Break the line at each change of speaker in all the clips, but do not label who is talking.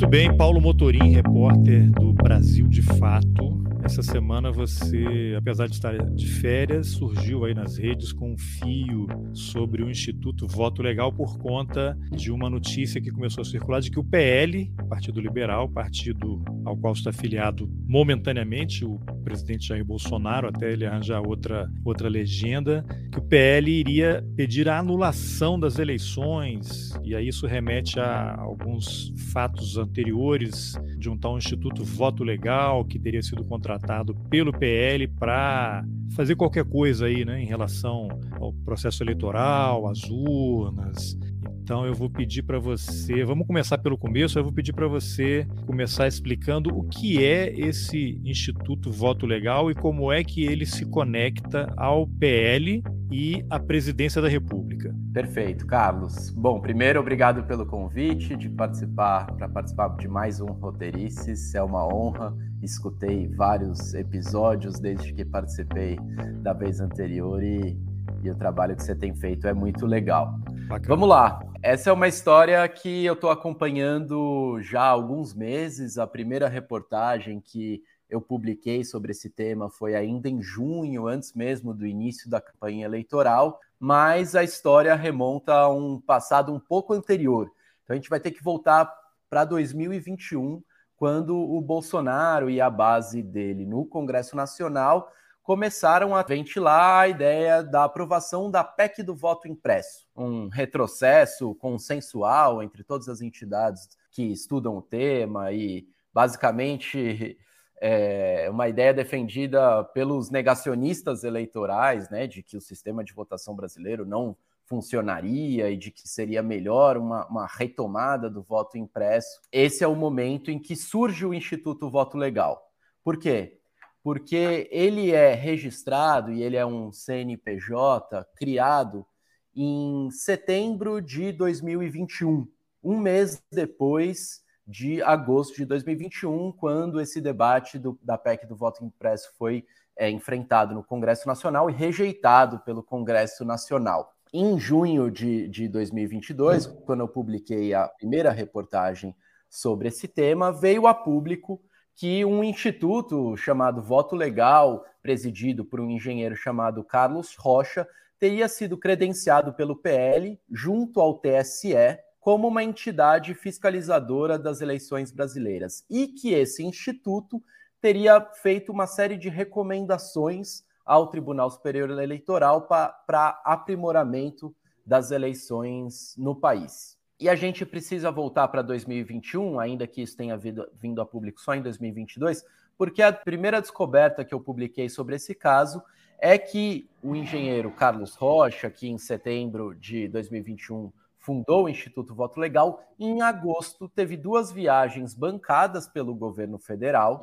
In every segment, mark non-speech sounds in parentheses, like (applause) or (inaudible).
Muito bem, Paulo Motorim, repórter do Brasil de Fato. Essa semana você, apesar de estar de férias, surgiu aí nas redes com um fio sobre o Instituto Voto Legal por conta de uma notícia que começou a circular de que o PL, Partido Liberal, partido ao qual está afiliado momentaneamente o presidente Jair Bolsonaro, até ele arranjar outra, outra legenda, que o PL iria pedir a anulação das eleições, e aí isso remete a alguns fatos anteriores de um tal Instituto Voto Legal que teria sido contratado pelo PL para fazer qualquer coisa aí, né, em relação ao processo eleitoral, às urnas. Então eu vou pedir para você, vamos começar pelo começo, eu vou pedir para você começar explicando o que é esse Instituto Voto Legal e como é que ele se conecta ao PL e à presidência da República.
Perfeito, Carlos. Bom, primeiro obrigado pelo convite de participar para participar de mais um Roteirices. É uma honra. Escutei vários episódios desde que participei da vez anterior e, e o trabalho que você tem feito é muito legal. Bacana. Vamos lá. Essa é uma história que eu estou acompanhando já há alguns meses. A primeira reportagem que eu publiquei sobre esse tema foi ainda em junho, antes mesmo do início da campanha eleitoral, mas a história remonta a um passado um pouco anterior. Então a gente vai ter que voltar para 2021, quando o Bolsonaro e a base dele no Congresso Nacional começaram a ventilar a ideia da aprovação da PEC do voto impresso, um retrocesso consensual entre todas as entidades que estudam o tema e basicamente (laughs) é uma ideia defendida pelos negacionistas eleitorais, né, de que o sistema de votação brasileiro não funcionaria e de que seria melhor uma, uma, retomada do voto impresso. Esse é o momento em que surge o Instituto Voto Legal. Por quê? Porque ele é registrado e ele é um CNPJ criado em setembro de 2021, um mês depois de agosto de 2021, quando esse debate do, da PEC do voto impresso foi é, enfrentado no Congresso Nacional e rejeitado pelo Congresso Nacional. Em junho de, de 2022, quando eu publiquei a primeira reportagem sobre esse tema, veio a público que um instituto chamado Voto Legal, presidido por um engenheiro chamado Carlos Rocha, teria sido credenciado pelo PL junto ao TSE como uma entidade fiscalizadora das eleições brasileiras e que esse instituto teria feito uma série de recomendações ao Tribunal Superior Eleitoral para aprimoramento das eleições no país. E a gente precisa voltar para 2021, ainda que isso tenha vindo, a público só em 2022, porque a primeira descoberta que eu publiquei sobre esse caso é que o engenheiro Carlos Rocha, que em setembro de 2021 fundou o Instituto Voto Legal, em agosto teve duas viagens bancadas pelo governo federal,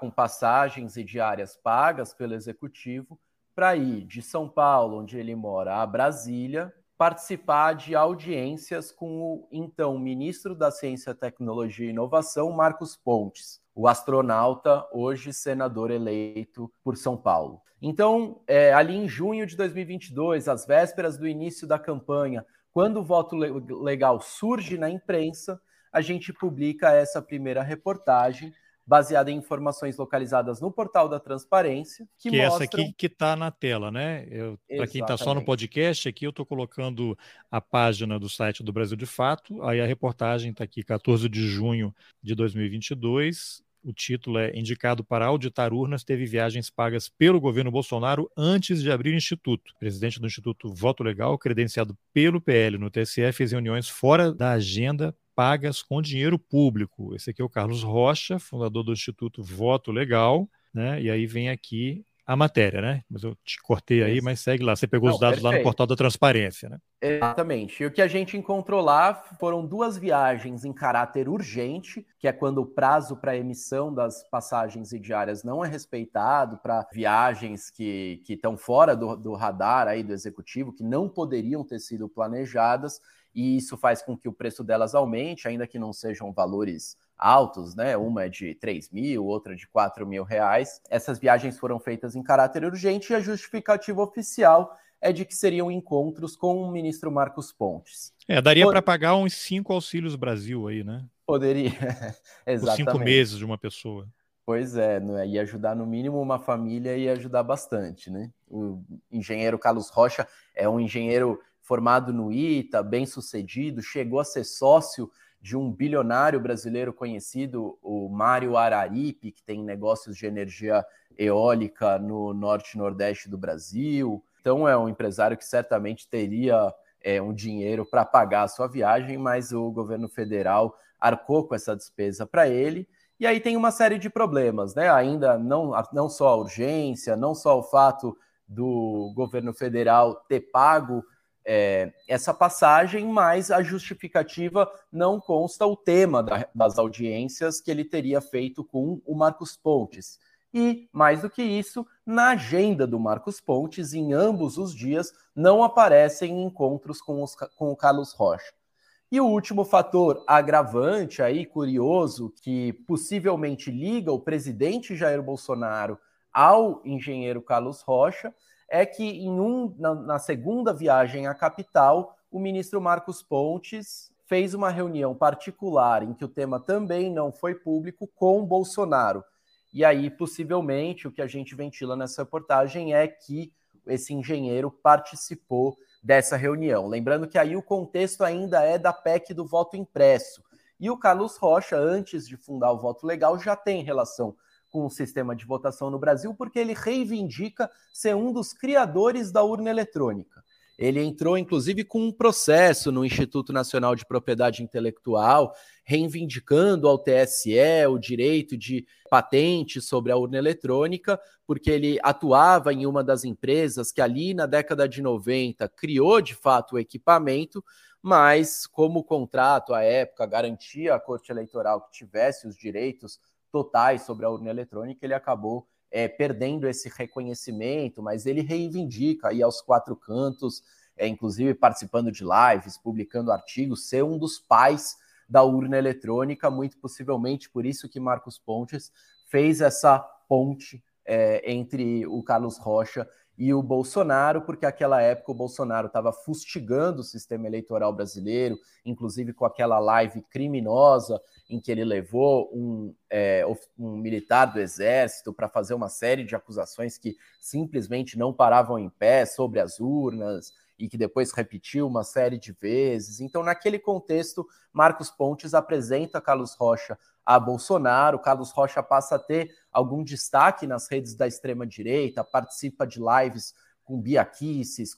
com passagens e diárias pagas pelo executivo, para ir de São Paulo, onde ele mora, a Brasília, participar de audiências com o então ministro da Ciência, Tecnologia e Inovação, Marcos Pontes, o astronauta, hoje senador eleito por São Paulo. Então, é, ali em junho de 2022, às vésperas do início da campanha, quando o voto legal surge na imprensa, a gente publica essa primeira reportagem baseada em informações localizadas no portal da transparência.
Que, que mostram... essa aqui que está na tela, né? Para quem está só no podcast, aqui eu estou colocando a página do site do Brasil de Fato, aí a reportagem está aqui, 14 de junho de 2022. O título é Indicado para auditar urnas, teve viagens pagas pelo governo Bolsonaro antes de abrir o Instituto. O presidente do Instituto Voto Legal, credenciado pelo PL no TSE, fez reuniões fora da agenda pagas com dinheiro público. Esse aqui é o Carlos Rocha, fundador do Instituto Voto Legal, né? E aí vem aqui a matéria, né? Mas eu te cortei aí, mas segue lá. Você pegou Não, os dados perfeito. lá no portal da transparência, né?
Exatamente. E o que a gente encontrou lá foram duas viagens em caráter urgente, que é quando o prazo para emissão das passagens e diárias não é respeitado, para viagens que estão fora do, do radar aí do executivo, que não poderiam ter sido planejadas e isso faz com que o preço delas aumente, ainda que não sejam valores altos, né? Uma é de 3 mil, outra de 4 mil reais. Essas viagens foram feitas em caráter urgente e a justificativa oficial é de que seriam encontros com o ministro Marcos Pontes.
É, daria para pagar uns cinco auxílios Brasil aí, né?
Poderia,
exatamente. (laughs) Por cinco meses de uma pessoa.
Pois é, né? ia ajudar no mínimo uma família e ajudar bastante, né? O engenheiro Carlos Rocha é um engenheiro formado no ITA, bem sucedido, chegou a ser sócio de um bilionário brasileiro conhecido, o Mário Araripe, que tem negócios de energia eólica no norte e nordeste do Brasil. Então é um empresário que certamente teria é, um dinheiro para pagar a sua viagem, mas o governo federal arcou com essa despesa para ele. E aí tem uma série de problemas, né? Ainda não, não só a urgência, não só o fato do governo federal ter pago é, essa passagem, mas a justificativa não consta o tema da, das audiências que ele teria feito com o Marcos Pontes. E, mais do que isso, na agenda do Marcos Pontes, em ambos os dias, não aparecem encontros com, os, com o Carlos Rocha. E o último fator agravante aí, curioso, que possivelmente liga o presidente Jair Bolsonaro ao engenheiro Carlos Rocha, é que em um, na, na segunda viagem à capital, o ministro Marcos Pontes fez uma reunião particular em que o tema também não foi público com Bolsonaro. E aí, possivelmente, o que a gente ventila nessa reportagem é que esse engenheiro participou dessa reunião. Lembrando que aí o contexto ainda é da PEC do voto impresso. E o Carlos Rocha, antes de fundar o voto legal, já tem relação com o sistema de votação no Brasil, porque ele reivindica ser um dos criadores da urna eletrônica. Ele entrou, inclusive, com um processo no Instituto Nacional de Propriedade Intelectual, reivindicando ao TSE o direito de patente sobre a urna eletrônica, porque ele atuava em uma das empresas que ali na década de 90 criou de fato o equipamento, mas como o contrato à época garantia à Corte Eleitoral que tivesse os direitos totais sobre a urna eletrônica, ele acabou é, perdendo esse reconhecimento, mas ele reivindica aí aos quatro cantos, é, inclusive participando de lives, publicando artigos, ser um dos pais da urna eletrônica, muito possivelmente por isso que Marcos Pontes fez essa ponte é, entre o Carlos Rocha e o Bolsonaro, porque aquela época o Bolsonaro estava fustigando o sistema eleitoral brasileiro, inclusive com aquela live criminosa em que ele levou um, é, um militar do exército para fazer uma série de acusações que simplesmente não paravam em pé sobre as urnas e que depois repetiu uma série de vezes. Então, naquele contexto, Marcos Pontes apresenta Carlos Rocha a Bolsonaro. Carlos Rocha passa a ter algum destaque nas redes da extrema-direita, participa de lives com Bia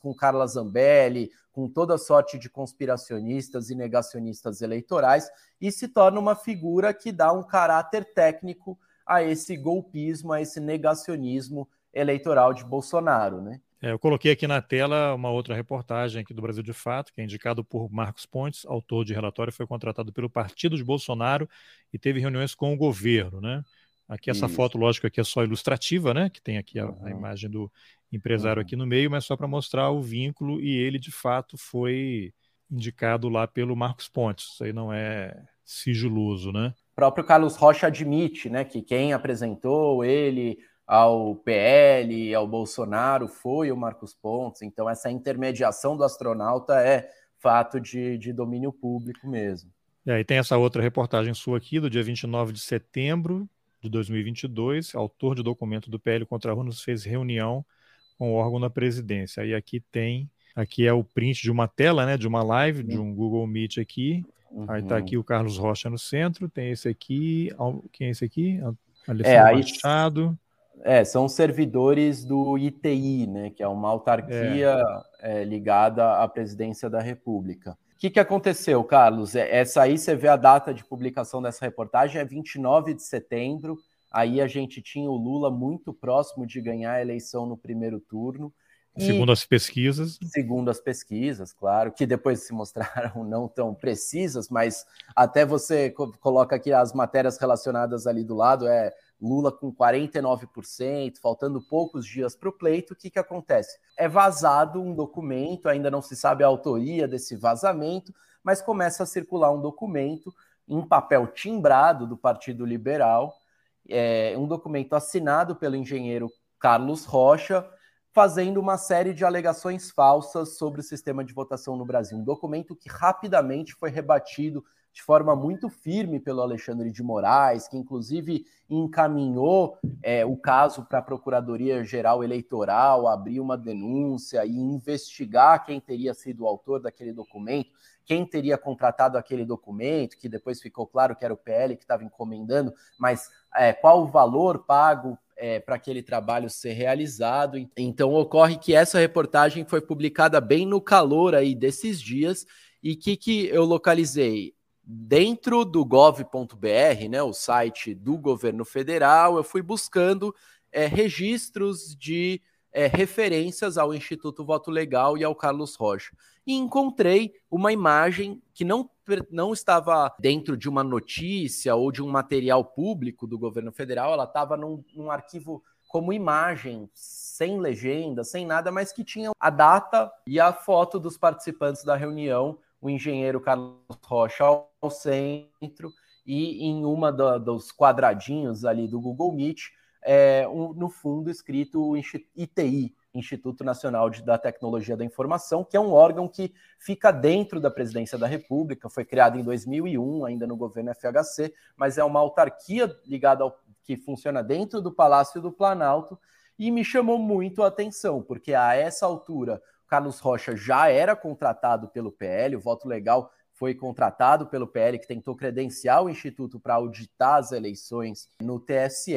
com Carla Zambelli, com toda sorte de conspiracionistas e negacionistas eleitorais, e se torna uma figura que dá um caráter técnico a esse golpismo, a esse negacionismo eleitoral de Bolsonaro, né?
É, eu coloquei aqui na tela uma outra reportagem aqui do Brasil de Fato, que é indicado por Marcos Pontes, autor de relatório, foi contratado pelo partido de Bolsonaro e teve reuniões com o governo, né? Aqui essa Isso. foto, lógico, aqui é só ilustrativa, né? Que tem aqui a, a imagem do empresário aqui no meio, mas só para mostrar o vínculo e ele de fato foi indicado lá pelo Marcos Pontes. Isso aí não é sigiloso, né?
O próprio Carlos Rocha admite, né, que quem apresentou ele ao PL, ao Bolsonaro, foi o Marcos Pontes. Então, essa intermediação do astronauta é fato de, de domínio público mesmo.
E aí tem essa outra reportagem sua aqui, do dia 29 de setembro de 2022. Autor de documento do PL contra Runos fez reunião com o órgão da presidência. Aí aqui tem, aqui é o print de uma tela, né, de uma live, de um Google Meet aqui. Uhum. Aí tá aqui o Carlos Rocha no centro, tem esse aqui, quem é esse aqui?
Alessandro é, aí, Machado. É, são servidores do ITI, né, que é uma autarquia é. É, ligada à presidência da República. O que, que aconteceu, Carlos? É, essa aí você vê a data de publicação dessa reportagem, é 29 de setembro. Aí a gente tinha o Lula muito próximo de ganhar a eleição no primeiro turno.
Segundo as pesquisas.
Segundo as pesquisas, claro, que depois se mostraram (laughs) não tão precisas, mas até você coloca aqui as matérias relacionadas ali do lado, é Lula com 49%, faltando poucos dias para o pleito, o que, que acontece? É vazado um documento, ainda não se sabe a autoria desse vazamento, mas começa a circular um documento em papel timbrado do Partido Liberal, é, um documento assinado pelo engenheiro Carlos Rocha, fazendo uma série de alegações falsas sobre o sistema de votação no Brasil. Um documento que rapidamente foi rebatido de forma muito firme pelo Alexandre de Moraes, que inclusive encaminhou é, o caso para a Procuradoria Geral Eleitoral, abrir uma denúncia e investigar quem teria sido o autor daquele documento, quem teria contratado aquele documento, que depois ficou claro que era o PL que estava encomendando, mas é, qual o valor pago é, para aquele trabalho ser realizado. Então ocorre que essa reportagem foi publicada bem no calor aí desses dias e que que eu localizei dentro do gov.br, né, o site do governo federal, eu fui buscando é, registros de é, referências ao Instituto Voto Legal e ao Carlos Rocha. E encontrei uma imagem que não, não estava dentro de uma notícia ou de um material público do governo federal, ela estava num, num arquivo como imagem, sem legenda, sem nada, mas que tinha a data e a foto dos participantes da reunião o engenheiro Carlos Rocha ao centro e em uma dos quadradinhos ali do Google Meet, é, um, no fundo escrito ITI, Instituto Nacional de, da Tecnologia da Informação, que é um órgão que fica dentro da Presidência da República, foi criado em 2001, ainda no governo FHC, mas é uma autarquia ligada ao que funciona dentro do Palácio do Planalto e me chamou muito a atenção, porque a essa altura Carlos Rocha já era contratado pelo PL, o voto legal foi contratado pelo PL, que tentou credenciar o Instituto para auditar as eleições no TSE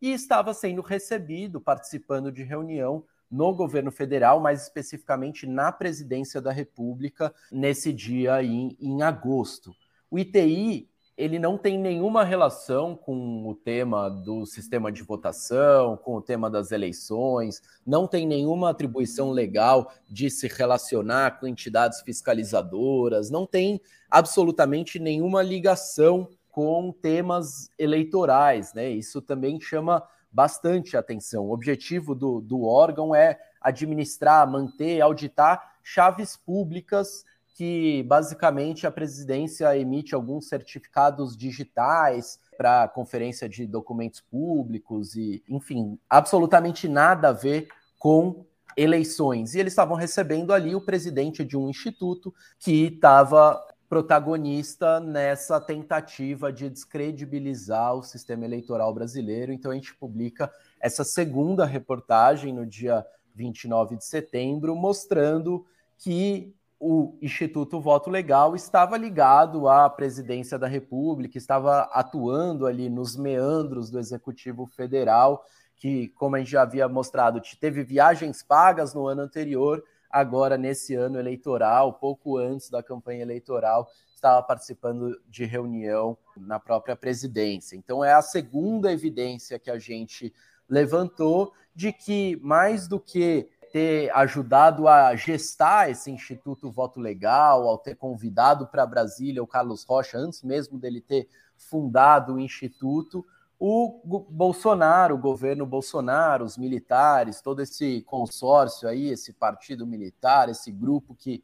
e estava sendo recebido, participando de reunião no governo federal, mais especificamente na presidência da República, nesse dia em, em agosto. O ITI ele não tem nenhuma relação com o tema do sistema de votação, com o tema das eleições, não tem nenhuma atribuição legal de se relacionar com entidades fiscalizadoras, não tem absolutamente nenhuma ligação com temas eleitorais, né? Isso também chama bastante atenção. O objetivo do, do órgão é administrar, manter, auditar chaves públicas que basicamente a presidência emite alguns certificados digitais para conferência de documentos públicos e, enfim, absolutamente nada a ver com eleições. E eles estavam recebendo ali o presidente de um instituto que estava protagonista nessa tentativa de descredibilizar o sistema eleitoral brasileiro. Então a gente publica essa segunda reportagem no dia 29 de setembro, mostrando que o Instituto Voto Legal estava ligado à presidência da República, estava atuando ali nos meandros do Executivo Federal, que, como a gente já havia mostrado, teve viagens pagas no ano anterior, agora nesse ano eleitoral, pouco antes da campanha eleitoral, estava participando de reunião na própria presidência. Então, é a segunda evidência que a gente levantou de que, mais do que ter ajudado a gestar esse Instituto Voto Legal, ao ter convidado para Brasília o Carlos Rocha, antes mesmo dele ter fundado o Instituto, o Bolsonaro, o governo Bolsonaro, os militares, todo esse consórcio aí, esse partido militar, esse grupo que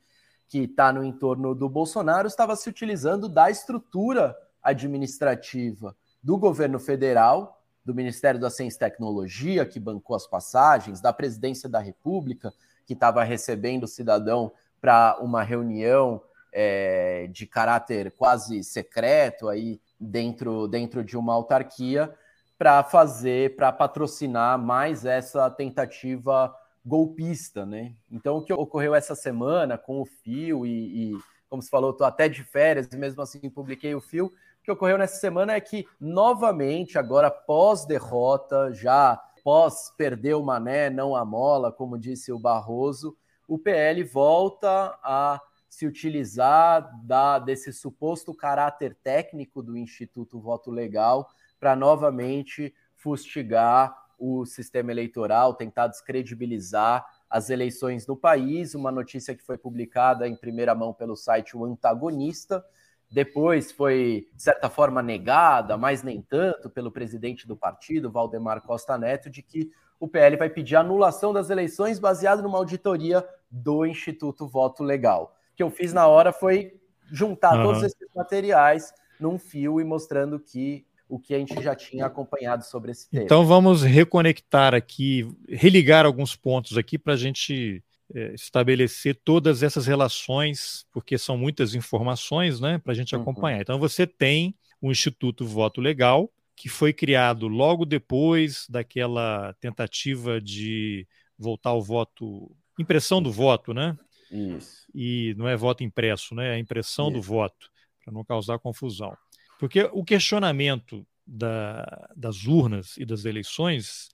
que está no entorno do Bolsonaro estava se utilizando da estrutura administrativa do governo federal do Ministério da Ciência e Tecnologia, que bancou as passagens, da Presidência da República, que estava recebendo o cidadão para uma reunião é, de caráter quase secreto aí dentro, dentro de uma autarquia, para fazer, para patrocinar mais essa tentativa golpista, né? Então, o que ocorreu essa semana com o Fio e, e como se falou, estou até de férias e mesmo assim publiquei o Fio, que ocorreu nessa semana é que, novamente, agora pós-derrota, já pós perder o mané, não a mola, como disse o Barroso, o PL volta a se utilizar da, desse suposto caráter técnico do Instituto Voto Legal para novamente fustigar o sistema eleitoral, tentar descredibilizar as eleições no país. Uma notícia que foi publicada em primeira mão pelo site O Antagonista, depois foi, de certa forma, negada, mas nem tanto, pelo presidente do partido, Valdemar Costa Neto, de que o PL vai pedir anulação das eleições baseado numa auditoria do Instituto Voto Legal. O que eu fiz na hora foi juntar uhum. todos esses materiais num fio e mostrando que o que a gente já tinha acompanhado sobre esse tema.
Então vamos reconectar aqui, religar alguns pontos aqui para a gente é, estabelecer todas essas relações, porque são muitas informações né, para a gente uhum. acompanhar. Então você tem o Instituto Voto Legal, que foi criado logo depois daquela tentativa de voltar ao voto, impressão do voto, né?
Isso.
E não é voto impresso, né? É a impressão Isso. do voto, para não causar confusão. Porque o questionamento da, das urnas e das eleições,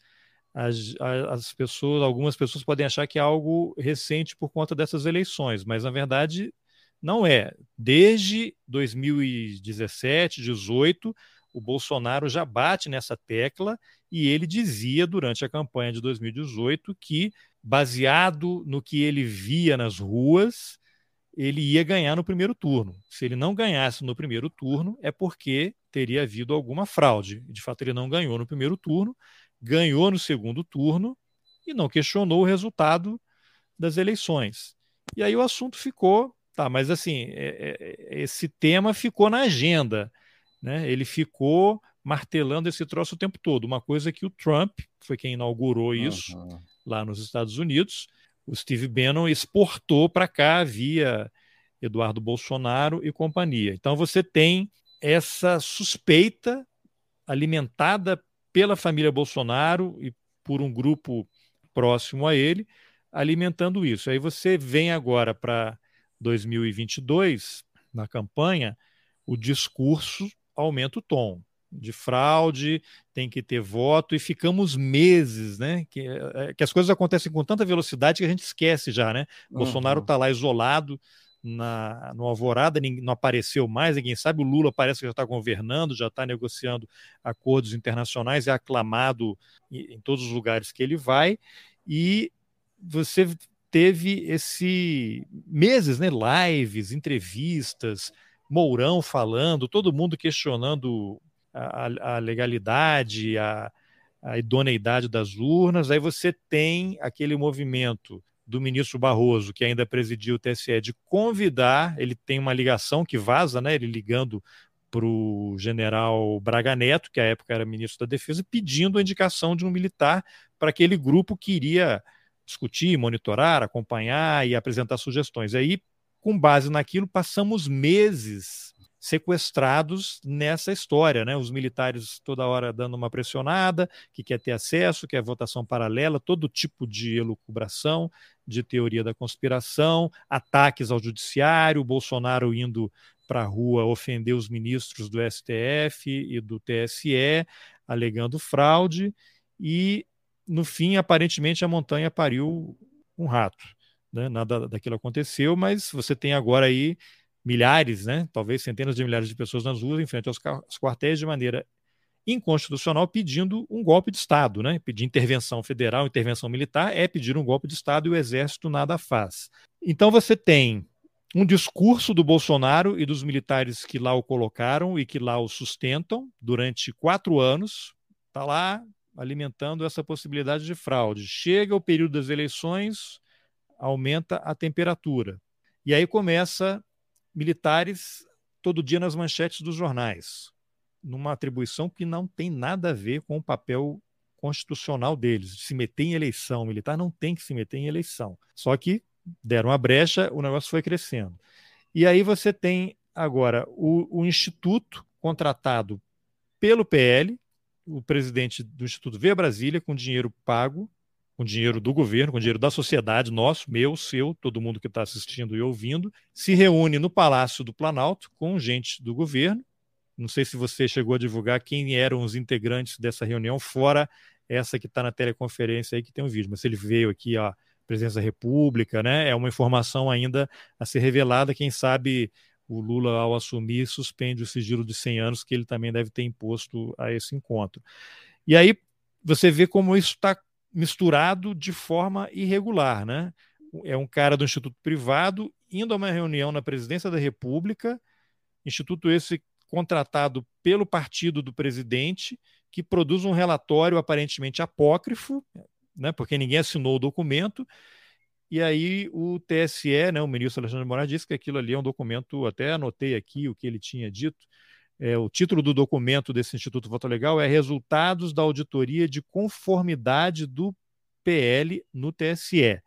as, as pessoas, algumas pessoas podem achar que é algo recente por conta dessas eleições, mas na verdade não é. Desde 2017, 2018, o Bolsonaro já bate nessa tecla e ele dizia durante a campanha de 2018 que, baseado no que ele via nas ruas, ele ia ganhar no primeiro turno. Se ele não ganhasse no primeiro turno, é porque teria havido alguma fraude. De fato, ele não ganhou no primeiro turno, ganhou no segundo turno e não questionou o resultado das eleições. E aí o assunto ficou, tá, mas assim, é, é, esse tema ficou na agenda né, ele ficou martelando esse troço o tempo todo. Uma coisa que o Trump foi quem inaugurou isso uhum. lá nos Estados Unidos. O Steve Bannon exportou para cá via Eduardo Bolsonaro e companhia. Então você tem essa suspeita alimentada pela família Bolsonaro e por um grupo próximo a ele, alimentando isso. Aí você vem agora para 2022, na campanha, o discurso aumenta o tom de fraude, tem que ter voto, e ficamos meses, né? Que, é, que as coisas acontecem com tanta velocidade que a gente esquece já, né? Uhum. Bolsonaro está lá isolado na, no Alvorada, não apareceu mais, ninguém sabe. O Lula parece que já está governando, já está negociando acordos internacionais, é aclamado em, em todos os lugares que ele vai, e você teve esse meses, né? Lives, entrevistas Mourão falando, todo mundo questionando a, a legalidade, a, a idoneidade das urnas. Aí você tem aquele movimento do ministro Barroso, que ainda presidiu o TSE, de convidar, ele tem uma ligação que vaza, né? Ele ligando para o general Braga Neto, que à época era ministro da Defesa, pedindo a indicação de um militar para aquele grupo que iria discutir, monitorar, acompanhar e apresentar sugestões. Aí com base naquilo, passamos meses sequestrados nessa história, né? Os militares toda hora dando uma pressionada, que quer ter acesso, quer votação paralela, todo tipo de elucubração, de teoria da conspiração, ataques ao judiciário, Bolsonaro indo para a rua ofender os ministros do STF e do TSE, alegando fraude, e no fim, aparentemente, a montanha pariu um rato né? nada daquilo aconteceu, mas você tem agora aí milhares, né? talvez centenas de milhares de pessoas nas ruas em frente aos quartéis de maneira inconstitucional pedindo um golpe de Estado, né? Pedir intervenção federal, intervenção militar é pedir um golpe de Estado e o Exército nada faz. Então você tem um discurso do Bolsonaro e dos militares que lá o colocaram e que lá o sustentam durante quatro anos, está lá alimentando essa possibilidade de fraude. Chega o período das eleições, aumenta a temperatura. E aí começa militares todo dia nas manchetes dos jornais, numa atribuição que não tem nada a ver com o papel constitucional deles, de se meter em eleição. O militar não tem que se meter em eleição. Só que deram a brecha, o negócio foi crescendo. E aí você tem agora o, o Instituto contratado pelo PL, o presidente do Instituto veio a Brasília com dinheiro pago com dinheiro do governo, com dinheiro da sociedade, nosso, meu, seu, todo mundo que está assistindo e ouvindo, se reúne no Palácio do Planalto com gente do governo. Não sei se você chegou a divulgar quem eram os integrantes dessa reunião, fora essa que está na teleconferência aí que tem um vídeo, mas ele veio aqui, a presença da República, né? É uma informação ainda a ser revelada. Quem sabe o Lula, ao assumir, suspende o sigilo de 100 anos que ele também deve ter imposto a esse encontro. E aí você vê como isso está misturado de forma irregular, né? É um cara do instituto privado indo a uma reunião na presidência da República, instituto esse contratado pelo partido do presidente, que produz um relatório aparentemente apócrifo, né? Porque ninguém assinou o documento. E aí o TSE, né, o ministro Alexandre de Moraes disse que aquilo ali é um documento, até anotei aqui o que ele tinha dito, É, o título do documento desse Instituto Voto Legal é Resultados da Auditoria de Conformidade do PL no TSE.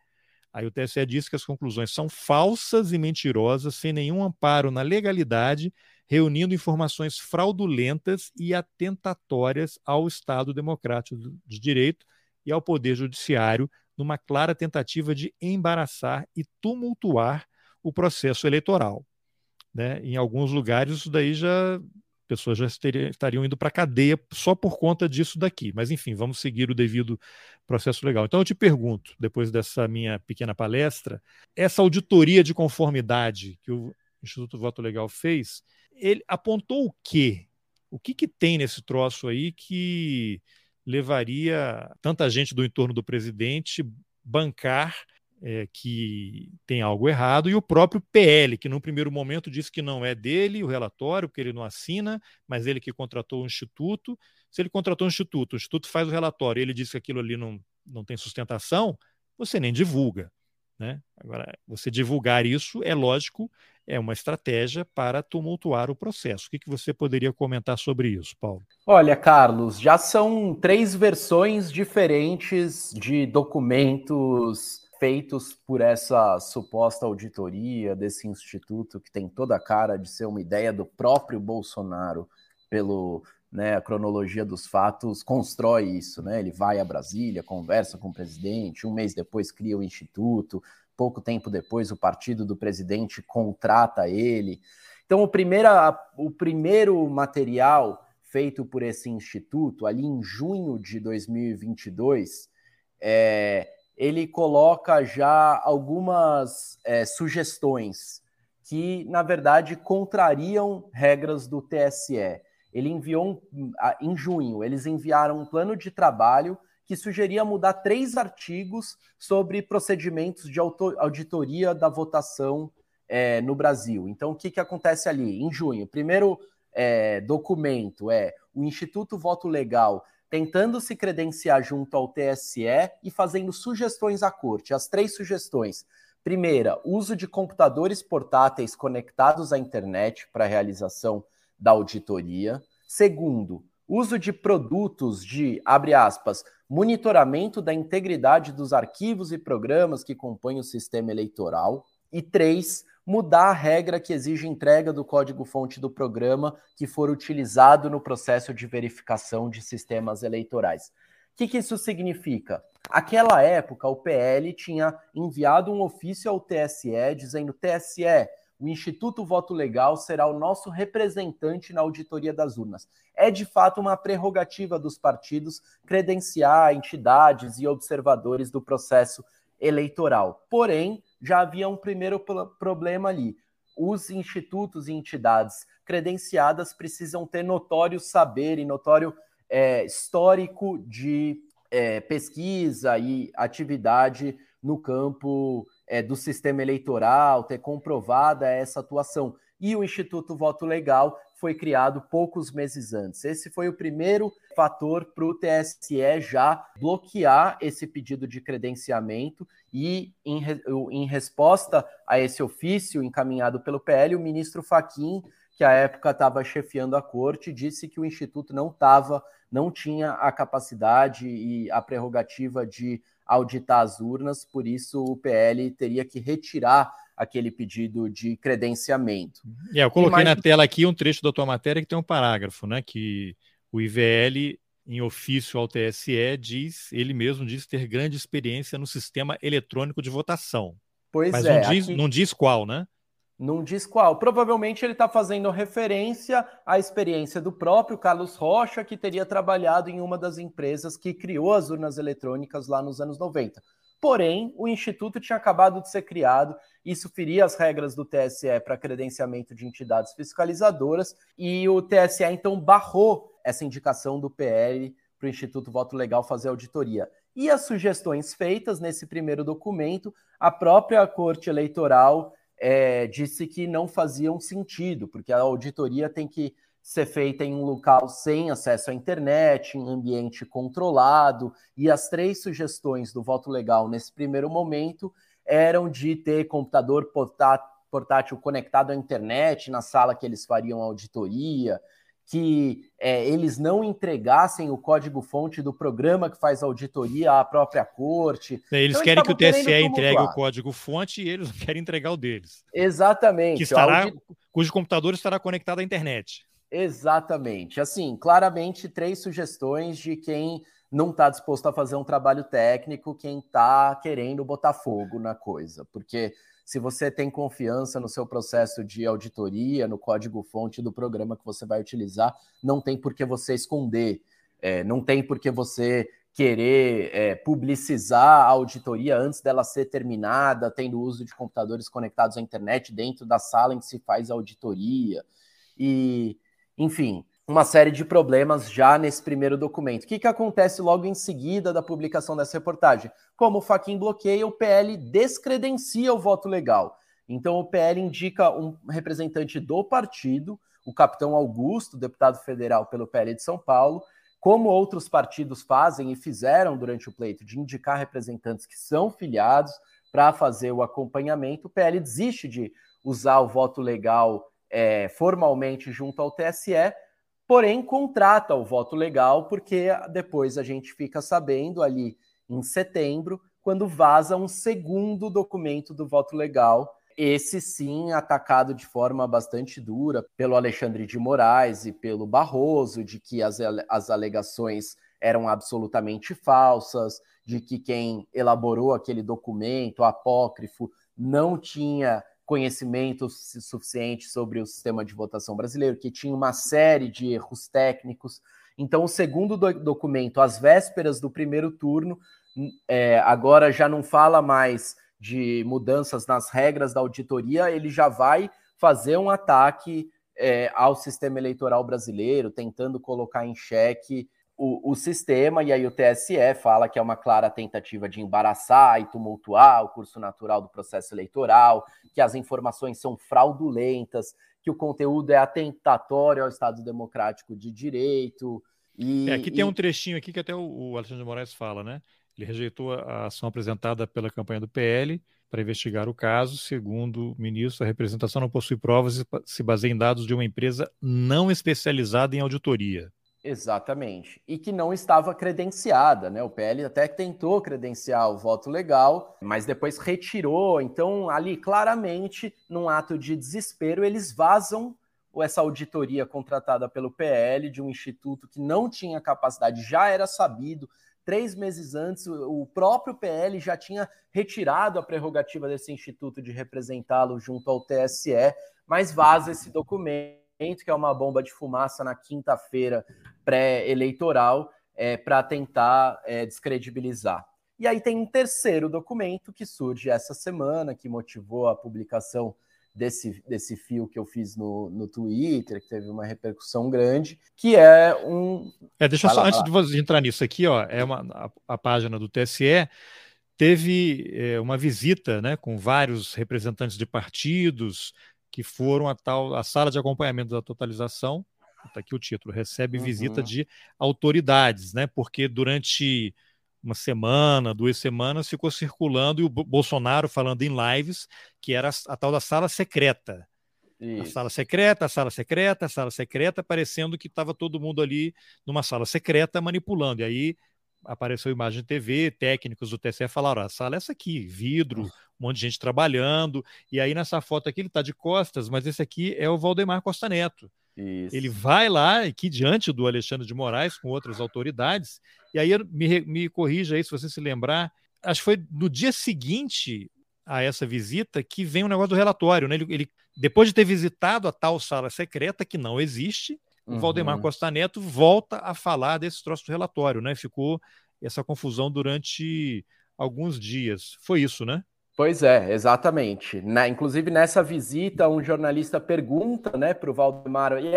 Aí o TSE diz que as conclusões são falsas e mentirosas, sem nenhum amparo na legalidade, reunindo informações fraudulentas e atentatórias ao Estado Democrático de Direito e ao Poder Judiciário, numa clara tentativa de embaraçar e tumultuar o processo eleitoral. Né? Em alguns lugares, isso daí já pessoas já estariam indo para a cadeia só por conta disso daqui. Mas, enfim, vamos seguir o devido processo legal. Então, eu te pergunto, depois dessa minha pequena palestra, essa auditoria de conformidade que o Instituto Voto Legal fez, ele apontou o quê? O que, que tem nesse troço aí que levaria tanta gente do entorno do presidente bancar é, que tem algo errado, e o próprio PL, que no primeiro momento disse que não é dele o relatório, porque ele não assina, mas ele que contratou o instituto. Se ele contratou o instituto, o instituto faz o relatório e ele diz que aquilo ali não, não tem sustentação, você nem divulga. Né? Agora, você divulgar isso, é lógico, é uma estratégia para tumultuar o processo. O que, que você poderia comentar sobre isso, Paulo?
Olha, Carlos, já são três versões diferentes de documentos feitos por essa suposta auditoria desse instituto que tem toda a cara de ser uma ideia do próprio Bolsonaro pelo né, a cronologia dos fatos constrói isso, né? Ele vai a Brasília, conversa com o presidente, um mês depois cria o instituto, pouco tempo depois o partido do presidente contrata ele. Então, o, primeira, o primeiro material feito por esse instituto, ali em junho de 2022, é, ele coloca já algumas é, sugestões que, na verdade, contrariam regras do TSE. Ele enviou, um, em junho, eles enviaram um plano de trabalho que sugeria mudar três artigos sobre procedimentos de auditoria da votação é, no Brasil. Então, o que, que acontece ali? Em junho, primeiro é, documento é o Instituto Voto Legal tentando se credenciar junto ao TSE e fazendo sugestões à corte. As três sugestões. Primeira, uso de computadores portáteis conectados à internet para realização da auditoria. Segundo, uso de produtos de, abre aspas, monitoramento da integridade dos arquivos e programas que compõem o sistema eleitoral. E três, mudar a regra que exige entrega do código-fonte do programa que for utilizado no processo de verificação de sistemas eleitorais. O que, que isso significa? Aquela época, o PL tinha enviado um ofício ao TSE dizendo: TSE, o Instituto Voto Legal será o nosso representante na auditoria das urnas. É de fato uma prerrogativa dos partidos credenciar entidades e observadores do processo eleitoral. Porém, já havia um primeiro problema ali. Os institutos e entidades credenciadas precisam ter notório saber e notório é, histórico de é, pesquisa e atividade no campo é, do sistema eleitoral, ter comprovada essa atuação. E o Instituto Voto Legal foi criado poucos meses antes. Esse foi o primeiro fator para o TSE já bloquear esse pedido de credenciamento e, em, em resposta a esse ofício encaminhado pelo PL, o ministro Faquim, que à época estava chefiando a corte, disse que o Instituto não estava, não tinha a capacidade e a prerrogativa de auditar as urnas, por isso o PL teria que retirar aquele pedido de credenciamento.
É, eu coloquei mais... na tela aqui um trecho da tua matéria que tem um parágrafo, né, que o IVL em ofício ao TSE diz, ele mesmo diz ter grande experiência no sistema eletrônico de votação. Pois Mas é, não diz, aqui... não diz qual, né?
Não diz qual. Provavelmente ele está fazendo referência à experiência do próprio Carlos Rocha, que teria trabalhado em uma das empresas que criou as urnas eletrônicas lá nos anos 90. Porém, o Instituto tinha acabado de ser criado, isso feria as regras do TSE para credenciamento de entidades fiscalizadoras, e o TSE então barrou essa indicação do PL para o Instituto Voto Legal fazer auditoria. E as sugestões feitas nesse primeiro documento, a própria Corte Eleitoral é, disse que não faziam sentido, porque a auditoria tem que ser feita em um local sem acesso à internet, em ambiente controlado, e as três sugestões do voto legal nesse primeiro momento eram de ter computador portátil conectado à internet na sala que eles fariam auditoria, que é, eles não entregassem o código-fonte do programa que faz auditoria à própria corte.
Eles então, querem que o TSE entregue o código-fonte e eles não querem entregar o deles.
Exatamente.
Que estará, audit... Cujo computador estará conectado à internet.
Exatamente. Assim, claramente, três sugestões de quem não está disposto a fazer um trabalho técnico, quem está querendo botar fogo na coisa. Porque se você tem confiança no seu processo de auditoria, no código-fonte do programa que você vai utilizar, não tem por que você esconder, é, não tem por que você querer é, publicizar a auditoria antes dela ser terminada, tendo uso de computadores conectados à internet dentro da sala em que se faz a auditoria. E, enfim, uma série de problemas já nesse primeiro documento. O que, que acontece logo em seguida da publicação dessa reportagem? Como o Faquin bloqueia, o PL descredencia o voto legal. Então, o PL indica um representante do partido, o capitão Augusto, deputado federal pelo PL de São Paulo, como outros partidos fazem e fizeram durante o pleito, de indicar representantes que são filiados para fazer o acompanhamento, o PL desiste de usar o voto legal é, formalmente junto ao TSE porém contrata o voto legal, porque depois a gente fica sabendo ali em setembro, quando vaza um segundo documento do voto legal, esse sim atacado de forma bastante dura pelo Alexandre de Moraes e pelo Barroso, de que as, as alegações eram absolutamente falsas, de que quem elaborou aquele documento apócrifo não tinha conhecimento suficiente sobre o sistema de votação brasileiro, que tinha uma série de erros técnicos. Então, o segundo do documento, às vésperas do primeiro turno, é, agora já não fala mais de mudanças nas regras da auditoria, ele já vai fazer um ataque é, ao sistema eleitoral brasileiro, tentando colocar em xeque o, o, sistema, e aí o TSE fala que é uma clara tentativa de embaraçar e tumultuar o curso natural do processo eleitoral, que as informações são fraudulentas, que o conteúdo é atentatório ao Estado Democrático de Direito.
E, é, aqui e... tem um trechinho aqui que até o, o Alexandre de Moraes fala, né? Ele rejeitou a ação apresentada pela campanha do PL para investigar o caso. Segundo o ministro, a representação não possui provas e se baseia em dados de uma empresa não especializada em auditoria.
Exatamente. E que não estava credenciada, né? O PL até tentou credenciar o voto legal, mas depois retirou. Então, ali claramente, num ato de desespero, eles vazam essa auditoria contratada pelo PL de um instituto que não tinha capacidade, já era sabido. Três meses antes, o próprio PL já tinha retirado a prerrogativa desse instituto de representá-lo junto ao TSE, mas vaza esse documento que é uma bomba de fumaça na quinta-feira pré-eleitoral, é, para tentar é, descredibilizar. E aí tem um terceiro documento que surge essa semana, que motivou a publicação desse, desse fio que eu fiz no, no Twitter, que teve uma repercussão grande, que é um.
É, deixa eu só, antes de você entrar nisso aqui, ó, é uma, a, a página do TSE teve é, uma visita né, com vários representantes de partidos, que foram a tal a sala de acompanhamento da totalização. Está aqui o título: recebe uhum. visita de autoridades, né? Porque durante uma semana, duas semanas, ficou circulando e o Bolsonaro falando em lives que era a, a tal da sala secreta. Isso. A sala secreta, a sala secreta, a sala secreta, parecendo que estava todo mundo ali numa sala secreta manipulando. E aí apareceu imagem de TV, técnicos do TSE falaram: a sala é essa aqui, vidro, um monte de gente trabalhando. E aí nessa foto aqui ele está de costas, mas esse aqui é o Valdemar Costa Neto. Isso. Ele vai lá aqui diante do Alexandre de Moraes com outras autoridades. E aí me, me corrija aí se você se lembrar. Acho que foi no dia seguinte a essa visita que vem o um negócio do relatório, né? Ele, ele depois de ter visitado a tal sala secreta que não existe, o uhum. Valdemar Costa Neto volta a falar desse troço do relatório, né? Ficou essa confusão durante alguns dias. Foi isso, né?
Pois é, exatamente. Na, inclusive, nessa visita, um jornalista pergunta né, para o Valdemar: e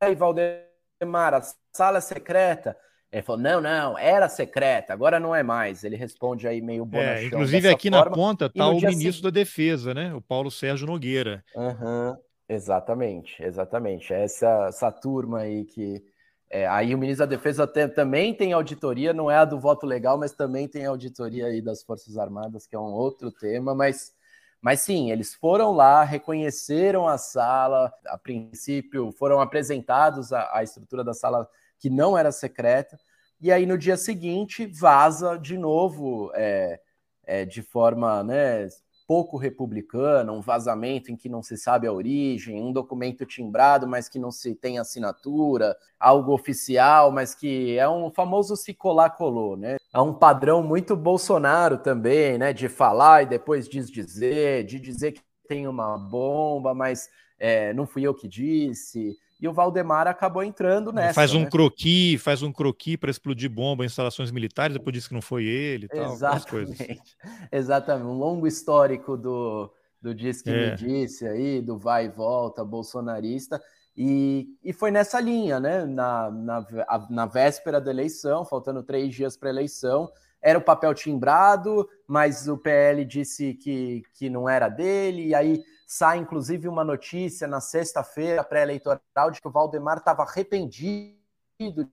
aí, Valdemar, a sala secreta? Ele falou: não, não, era secreta, agora não é mais. Ele responde aí meio bonachão. É,
inclusive, aqui forma, na ponta está o ministro seguinte... da Defesa, né? O Paulo Sérgio Nogueira.
Uhum. Exatamente, exatamente. É essa, essa turma aí que. É, aí o ministro da Defesa também tem auditoria, não é a do voto legal, mas também tem auditoria aí das Forças Armadas, que é um outro tema, mas Mas sim, eles foram lá, reconheceram a sala, a princípio foram apresentados a, a estrutura da sala que não era secreta, e aí no dia seguinte vaza de novo é, é, de forma né, pouco republicana, um vazamento em que não se sabe a origem, um documento timbrado, mas que não se tem assinatura, algo oficial, mas que é um famoso se colar colou, né? É um padrão muito Bolsonaro também, né? De falar e depois desdizer, de dizer que tem uma bomba, mas é, não fui eu que disse e o Valdemar acabou entrando nessa.
Faz um né? croqui, faz um croqui para explodir bomba em instalações militares, depois disse que não foi ele e tal.
Exatamente. (laughs) Exatamente. Um longo histórico do, do Diz que é. me disse aí, do vai e volta bolsonarista. E, e foi nessa linha, né? Na, na, na véspera da eleição, faltando três dias para a eleição, era o papel timbrado, mas o PL disse que, que não era dele, e aí Sai, inclusive, uma notícia na sexta-feira pré-eleitoral de que o Valdemar estava arrependido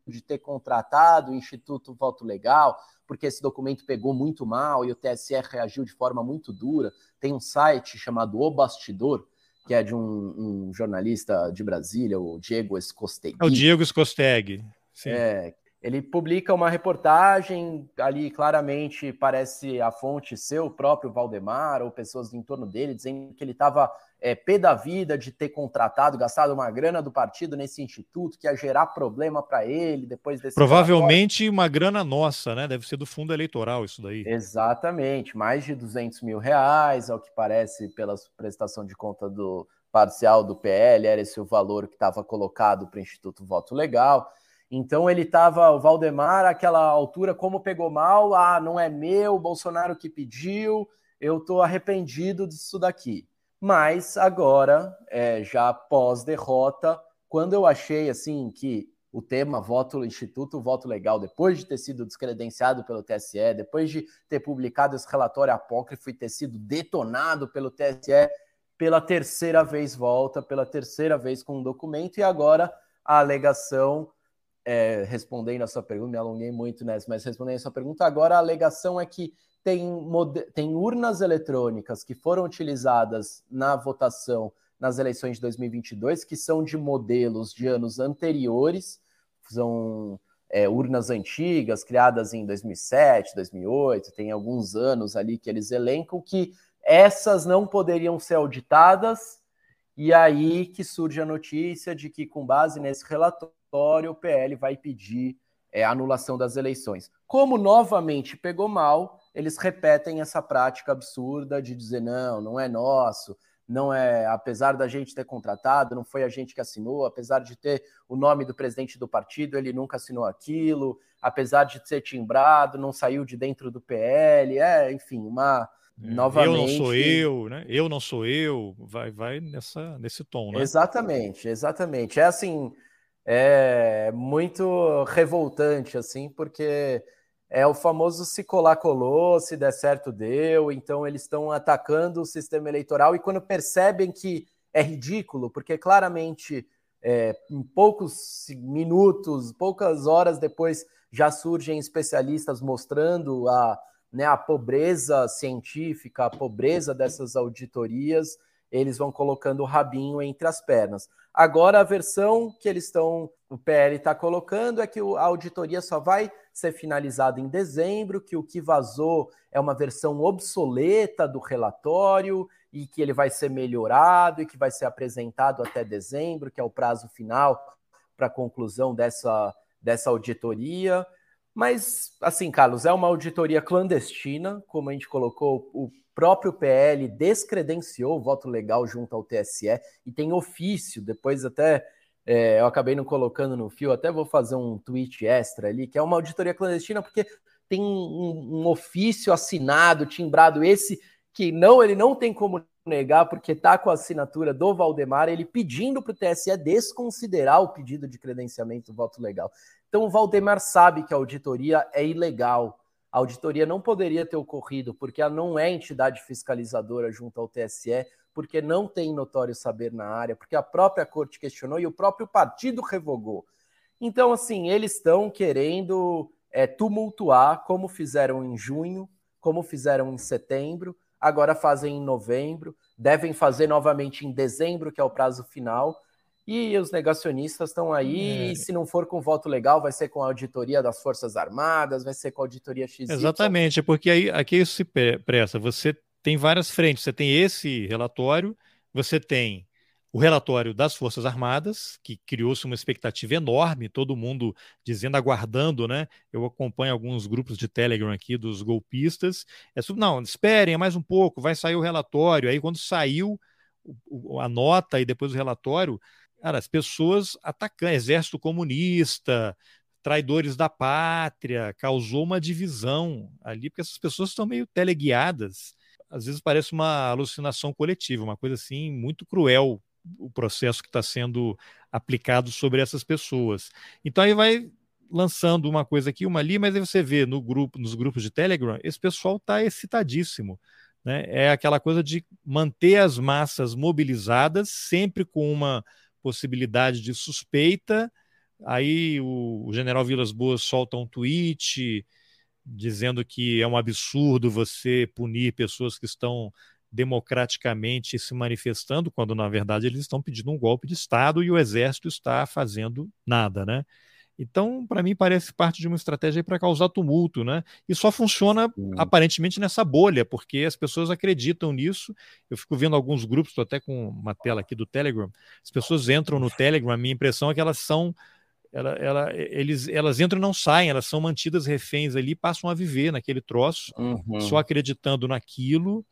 de ter contratado o Instituto Voto Legal, porque esse documento pegou muito mal e o TSE reagiu de forma muito dura. Tem um site chamado O Bastidor, que é de um, um jornalista de Brasília, o Diego Escosteg.
É o Diego Escosteg.
Sim. É, ele publica uma reportagem, ali claramente parece a fonte ser o próprio Valdemar ou pessoas em torno dele, dizendo que ele estava é, pé da vida de ter contratado, gastado uma grana do partido nesse instituto, que ia gerar problema para ele depois desse.
Provavelmente uma grana nossa, né? Deve ser do fundo eleitoral isso daí.
Exatamente, mais de 200 mil reais, ao que parece pela prestação de conta do parcial do PL, era esse o valor que estava colocado para o Instituto Voto Legal. Então ele estava, o Valdemar, aquela altura, como pegou mal, ah, não é meu, Bolsonaro que pediu, eu estou arrependido disso daqui. Mas agora, é, já pós-derrota, quando eu achei assim que o tema voto Instituto Voto Legal, depois de ter sido descredenciado pelo TSE, depois de ter publicado esse relatório apócrifo e ter sido detonado pelo TSE, pela terceira vez volta, pela terceira vez com um documento, e agora a alegação é, respondendo a sua pergunta, me alonguei muito nessa, mas respondendo a sua pergunta, agora a alegação é que tem, tem urnas eletrônicas que foram utilizadas na votação nas eleições de 2022, que são de modelos de anos anteriores, são é, urnas antigas, criadas em 2007, 2008, tem alguns anos ali que eles elencam, que essas não poderiam ser auditadas, e aí que surge a notícia de que, com base nesse relatório, o PL vai pedir é, anulação das eleições. Como novamente pegou mal, eles repetem essa prática absurda de dizer não, não é nosso, não é, apesar da gente ter contratado, não foi a gente que assinou, apesar de ter o nome do presidente do partido, ele nunca assinou aquilo, apesar de ser timbrado, não saiu de dentro do PL, é, enfim, uma novamente.
Eu não sou eu, né? Eu não sou eu, vai, vai nessa, nesse tom, né?
Exatamente, exatamente. É assim, é muito revoltante, assim, porque é o famoso se colar colou, se der certo deu, então eles estão atacando o sistema eleitoral e quando percebem que é ridículo, porque claramente é, em poucos minutos, poucas horas depois já surgem especialistas mostrando a, né, a pobreza científica, a pobreza dessas auditorias, eles vão colocando o rabinho entre as pernas. Agora, a versão que eles estão, o PL está colocando é que a auditoria só vai ser finalizada em dezembro, que o que vazou é uma versão obsoleta do relatório e que ele vai ser melhorado e que vai ser apresentado até dezembro, que é o prazo final para a conclusão dessa, dessa auditoria. Mas, assim, Carlos, é uma auditoria clandestina, como a gente colocou, o próprio PL descredenciou o voto legal junto ao TSE e tem ofício, depois até é, eu acabei não colocando no fio, até vou fazer um tweet extra ali, que é uma auditoria clandestina, porque tem um, um ofício assinado, timbrado, esse que não, ele não tem como negar, porque está com a assinatura do Valdemar, ele pedindo para o TSE desconsiderar o pedido de credenciamento do voto legal. Então o Valdemar sabe que a auditoria é ilegal, a auditoria não poderia ter ocorrido porque ela não é entidade fiscalizadora junto ao TSE, porque não tem notório saber na área, porque a própria corte questionou e o próprio partido revogou. Então, assim, eles estão querendo é, tumultuar, como fizeram em junho, como fizeram em setembro. agora fazem em novembro, devem fazer novamente em dezembro, que é o prazo final. E os negacionistas estão aí, é. e se não for com voto legal, vai ser com a auditoria das Forças Armadas, vai ser com a auditoria X.
Exatamente, porque aí aqui isso se pressa. Você tem várias frentes. Você tem esse relatório, você tem o relatório das Forças Armadas, que criou-se uma expectativa enorme, todo mundo dizendo, aguardando, né? Eu acompanho alguns grupos de Telegram aqui dos golpistas. É, não, esperem, é mais um pouco, vai sair o relatório. Aí, quando saiu a nota e depois o relatório, cara, as pessoas atacando, exército comunista, traidores da pátria, causou uma divisão ali, porque essas pessoas estão meio teleguiadas. Às vezes parece uma alucinação coletiva, uma coisa assim muito cruel o processo que está sendo aplicado sobre essas pessoas. Então aí vai lançando uma coisa aqui, uma ali, mas aí você vê no grupo, nos grupos de Telegram, esse pessoal está excitadíssimo. Né? É aquela coisa de manter as massas mobilizadas, sempre com uma possibilidade de suspeita. Aí o, o general Vilas Boas solta um tweet dizendo que é um absurdo você punir pessoas que estão democraticamente se manifestando, quando na verdade eles estão pedindo um golpe de Estado e o exército está fazendo nada, né? Então, para mim, parece parte de uma estratégia para causar tumulto, né? E só funciona aparentemente nessa bolha, porque as pessoas acreditam nisso. Eu fico vendo alguns grupos, estou até com uma tela aqui do Telegram. As pessoas entram no Telegram, a minha impressão é que elas são. Ela, ela, eles, elas entram e não saem, elas são mantidas reféns ali, passam a viver naquele troço, uhum. só acreditando naquilo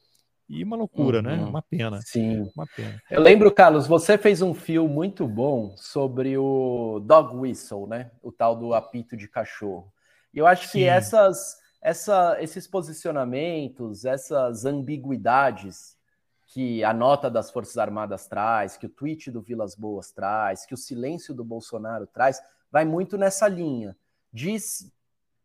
e uma loucura, né? uhum. né? Uma pena.
Sim.
Uma pena.
Eu lembro, Carlos, você fez um fio muito bom sobre o dog whistle, né? O tal do apito de cachorro. E eu acho Sim. que essas, essa, esses posicionamentos, essas ambiguidades que a nota das Forças Armadas traz, que o tweet do Vilas Boas traz, que o silêncio do Bolsonaro traz, vai muito nessa linha. Diz,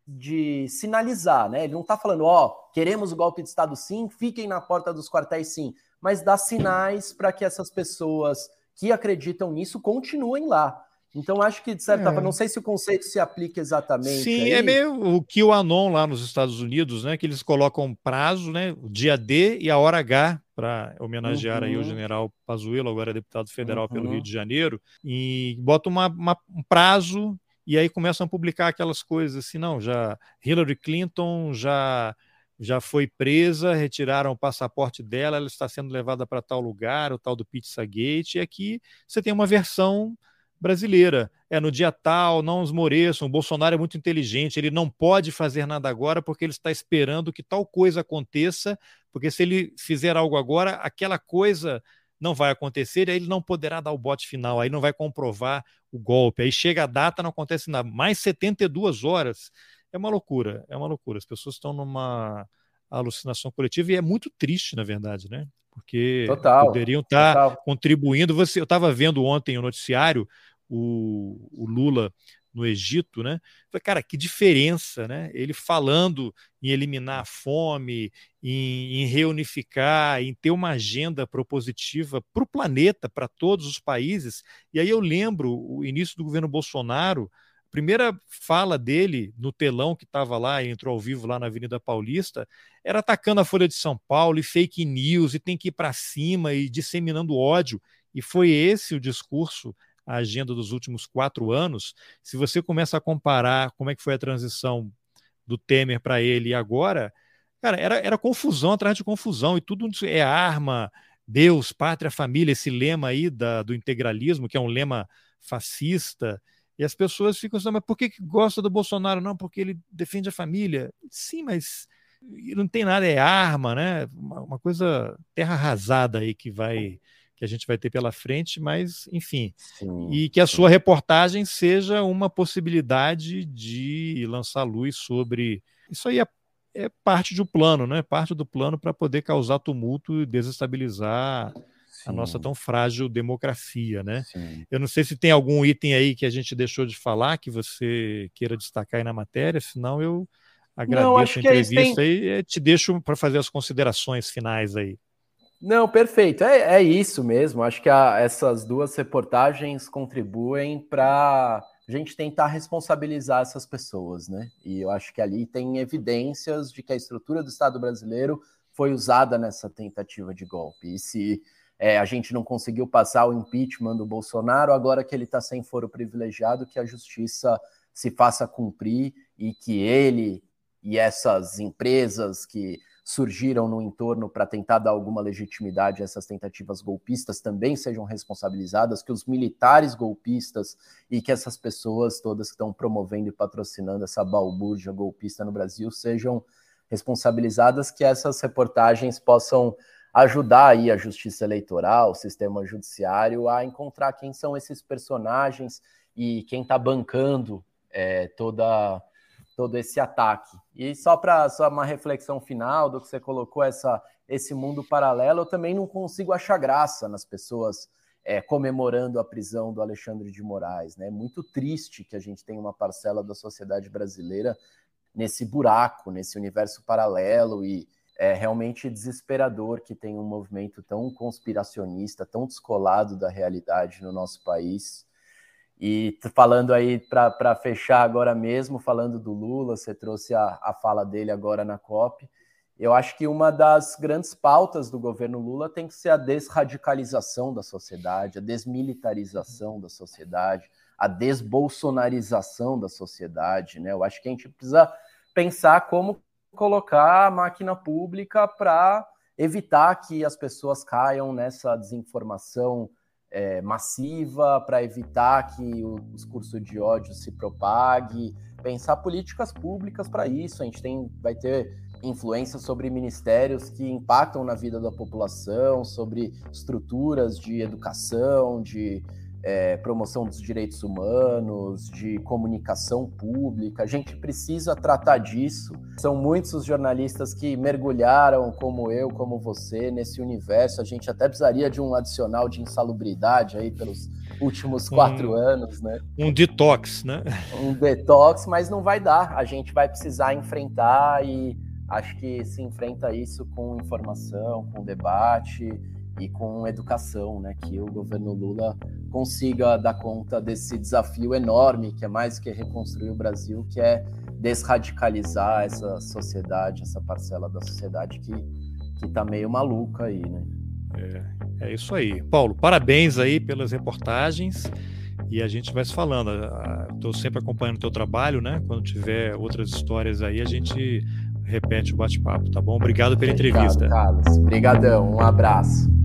de sinalizar, né? Ele não está falando, ó, oh, queremos o golpe de Estado sim, fiquem na porta dos quartéis sim, mas dá sinais para que essas pessoas que acreditam nisso continuem lá. Então, acho que, de certa é. forma, não sei se o conceito se aplica exatamente.
Sim,
aí.
é meio o que o Anon lá nos Estados Unidos, né? Que eles colocam prazo, né? O dia D e a hora H para homenagear uhum. aí o uhum. general Pazuello, agora deputado federal uhum. pelo Rio de Janeiro, e bota uma, uma, um prazo e aí começam a publicar aquelas coisas assim, não, já Hillary Clinton já já foi presa, retiraram o passaporte dela, ela está sendo levada para tal lugar, o tal do Pizzagate, e aqui você tem uma versão brasileira. É no dia tal, não esmoreçam, o Bolsonaro é muito inteligente, ele não pode fazer nada agora porque ele está esperando que tal coisa aconteça, porque se ele fizer algo agora, aquela coisa não vai acontecer, aí ele não poderá dar o bote final, aí não vai comprovar o golpe. Aí chega a data, não acontece nada. Mais 72 horas. É uma loucura, é uma loucura. As pessoas estão numa alucinação coletiva e é muito triste, na verdade, né? Porque total, poderiam estar total. contribuindo. Você, eu estava vendo ontem o noticiário, o, o Lula no Egito, né? Falei, cara, que diferença, né? Ele falando em eliminar a fome, em, em reunificar, em ter uma agenda propositiva para o planeta, para todos os países. E aí eu lembro o início do governo Bolsonaro, a primeira fala dele no telão que estava lá, entrou ao vivo lá na Avenida Paulista, era atacando a Folha de São Paulo e fake news, e tem que ir para cima e disseminando ódio. E foi esse o discurso a agenda dos últimos quatro anos, se você começa a comparar como é que foi a transição do Temer para ele agora, cara, era, era confusão atrás de confusão, e tudo é arma, Deus, pátria, família, esse lema aí da, do integralismo, que é um lema fascista, e as pessoas ficam assim, mas por que, que gosta do Bolsonaro? Não, porque ele defende a família. Sim, mas não tem nada, é arma, né? Uma, uma coisa terra arrasada aí que vai que a gente vai ter pela frente, mas enfim. Sim, e que a sua reportagem seja uma possibilidade de lançar luz sobre. Isso aí é, é parte do plano, né? Parte do plano para poder causar tumulto e desestabilizar Sim. a nossa tão frágil democracia, né? Sim. Eu não sei se tem algum item aí que a gente deixou de falar que você queira destacar aí na matéria, senão eu agradeço não, a entrevista tem... e te deixo para fazer as considerações finais aí.
Não, perfeito. É, é isso mesmo. Acho que a, essas duas reportagens contribuem para a gente tentar responsabilizar essas pessoas, né? E eu acho que ali tem evidências de que a estrutura do Estado brasileiro foi usada nessa tentativa de golpe. E se é, a gente não conseguiu passar o impeachment do Bolsonaro, agora que ele está sem foro privilegiado, que a justiça se faça cumprir e que ele e essas empresas que surgiram no entorno para tentar dar alguma legitimidade a essas tentativas golpistas também sejam responsabilizadas, que os militares golpistas e que essas pessoas todas que estão promovendo e patrocinando essa balbúrdia golpista no Brasil sejam responsabilizadas, que essas reportagens possam ajudar aí a justiça eleitoral, o sistema judiciário a encontrar quem são esses personagens e quem está bancando é, toda todo esse ataque. E só para só uma reflexão final do que você colocou essa esse mundo paralelo, eu também não consigo achar graça nas pessoas é, comemorando a prisão do Alexandre de Moraes. Né? É muito triste que a gente tenha uma parcela da sociedade brasileira nesse buraco, nesse universo paralelo e é realmente desesperador que tem um movimento tão conspiracionista, tão descolado da realidade no nosso país. E falando aí para fechar agora mesmo, falando do Lula, você trouxe a, a fala dele agora na COP. Eu acho que uma das grandes pautas do governo Lula tem que ser a desradicalização da sociedade, a desmilitarização da sociedade, a desbolsonarização da sociedade. Né? Eu acho que a gente precisa pensar como colocar a máquina pública para evitar que as pessoas caiam nessa desinformação é, massiva, para evitar que o discurso de ódio se propague, pensar políticas públicas para isso. A gente tem, vai ter influência sobre ministérios que impactam na vida da população, sobre estruturas de educação, de é, promoção dos direitos humanos, de comunicação pública. A gente precisa tratar disso. São muitos os jornalistas que mergulharam, como eu, como você, nesse universo. A gente até precisaria de um adicional de insalubridade aí pelos últimos quatro um, anos, né?
Um detox, né?
Um detox, mas não vai dar. A gente vai precisar enfrentar e acho que se enfrenta isso com informação, com debate e com educação, né? Que o governo Lula consiga dar conta desse desafio enorme, que é mais que reconstruir o Brasil, que é desradicalizar essa sociedade, essa parcela da sociedade que que tá meio maluca aí, né?
É, é isso aí. Paulo, parabéns aí pelas reportagens e a gente vai se falando. Estou sempre acompanhando o teu trabalho, né? Quando tiver outras histórias aí, a gente repete o bate-papo, tá bom? Obrigado pela Obrigado, entrevista.
Carlos. Obrigadão. Um abraço.